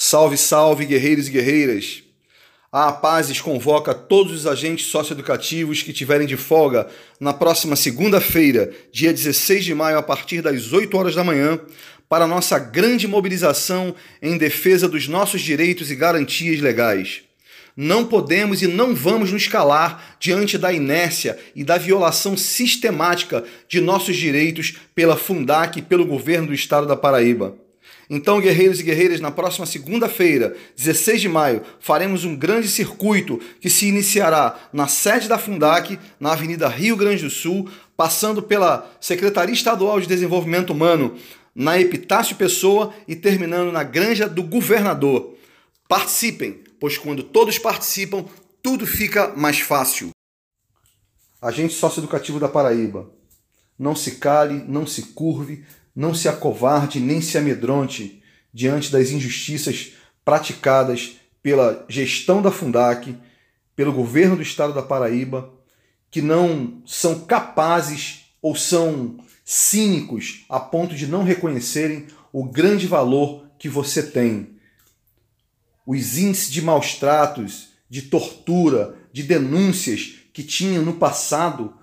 Salve, salve, guerreiros e guerreiras! A Pazes convoca todos os agentes socioeducativos que tiverem de folga na próxima segunda-feira, dia 16 de maio, a partir das 8 horas da manhã, para nossa grande mobilização em defesa dos nossos direitos e garantias legais. Não podemos e não vamos nos calar diante da inércia e da violação sistemática de nossos direitos pela Fundac e pelo governo do estado da Paraíba. Então, guerreiros e guerreiras, na próxima segunda-feira, 16 de maio, faremos um grande circuito que se iniciará na sede da Fundac, na Avenida Rio Grande do Sul, passando pela Secretaria Estadual de Desenvolvimento Humano, na Epitácio Pessoa e terminando na Granja do Governador. Participem, pois quando todos participam, tudo fica mais fácil. Agente Socioeducativo da Paraíba. Não se cale, não se curve, não se acovarde nem se amedronte diante das injustiças praticadas pela gestão da Fundac, pelo governo do estado da Paraíba, que não são capazes ou são cínicos a ponto de não reconhecerem o grande valor que você tem. Os índices de maus tratos, de tortura, de denúncias que tinham no passado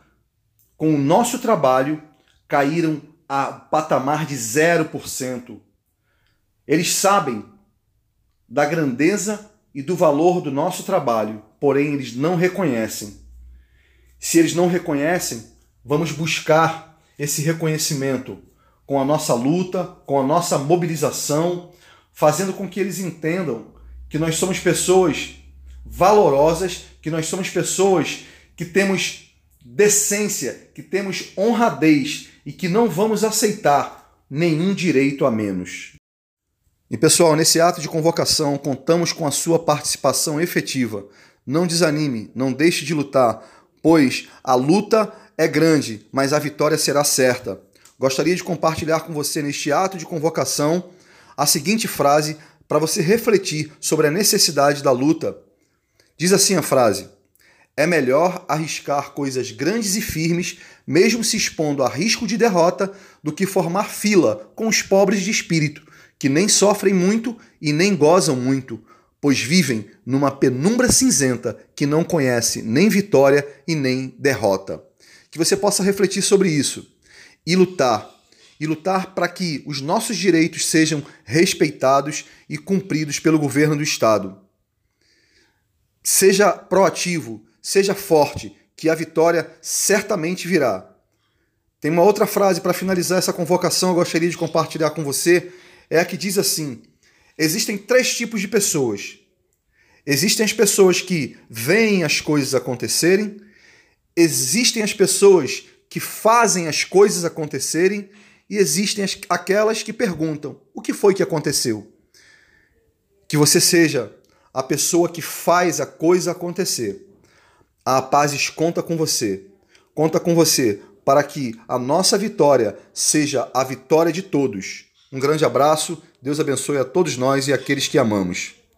com o nosso trabalho caíram a patamar de 0%. Eles sabem da grandeza e do valor do nosso trabalho, porém eles não reconhecem. Se eles não reconhecem, vamos buscar esse reconhecimento com a nossa luta, com a nossa mobilização, fazendo com que eles entendam que nós somos pessoas valorosas, que nós somos pessoas que temos decência, que temos honradez e que não vamos aceitar nenhum direito a menos. E pessoal, nesse ato de convocação, contamos com a sua participação efetiva. Não desanime, não deixe de lutar, pois a luta é grande, mas a vitória será certa. Gostaria de compartilhar com você neste ato de convocação a seguinte frase para você refletir sobre a necessidade da luta. Diz assim a frase: é melhor arriscar coisas grandes e firmes, mesmo se expondo a risco de derrota, do que formar fila com os pobres de espírito, que nem sofrem muito e nem gozam muito, pois vivem numa penumbra cinzenta que não conhece nem vitória e nem derrota. Que você possa refletir sobre isso e lutar. E lutar para que os nossos direitos sejam respeitados e cumpridos pelo governo do Estado. Seja proativo, Seja forte, que a vitória certamente virá. Tem uma outra frase para finalizar essa convocação, eu gostaria de compartilhar com você. É a que diz assim: existem três tipos de pessoas. Existem as pessoas que veem as coisas acontecerem, existem as pessoas que fazem as coisas acontecerem e existem as, aquelas que perguntam: o que foi que aconteceu? Que você seja a pessoa que faz a coisa acontecer. A Pazes conta com você. Conta com você para que a nossa vitória seja a vitória de todos. Um grande abraço, Deus abençoe a todos nós e aqueles que amamos.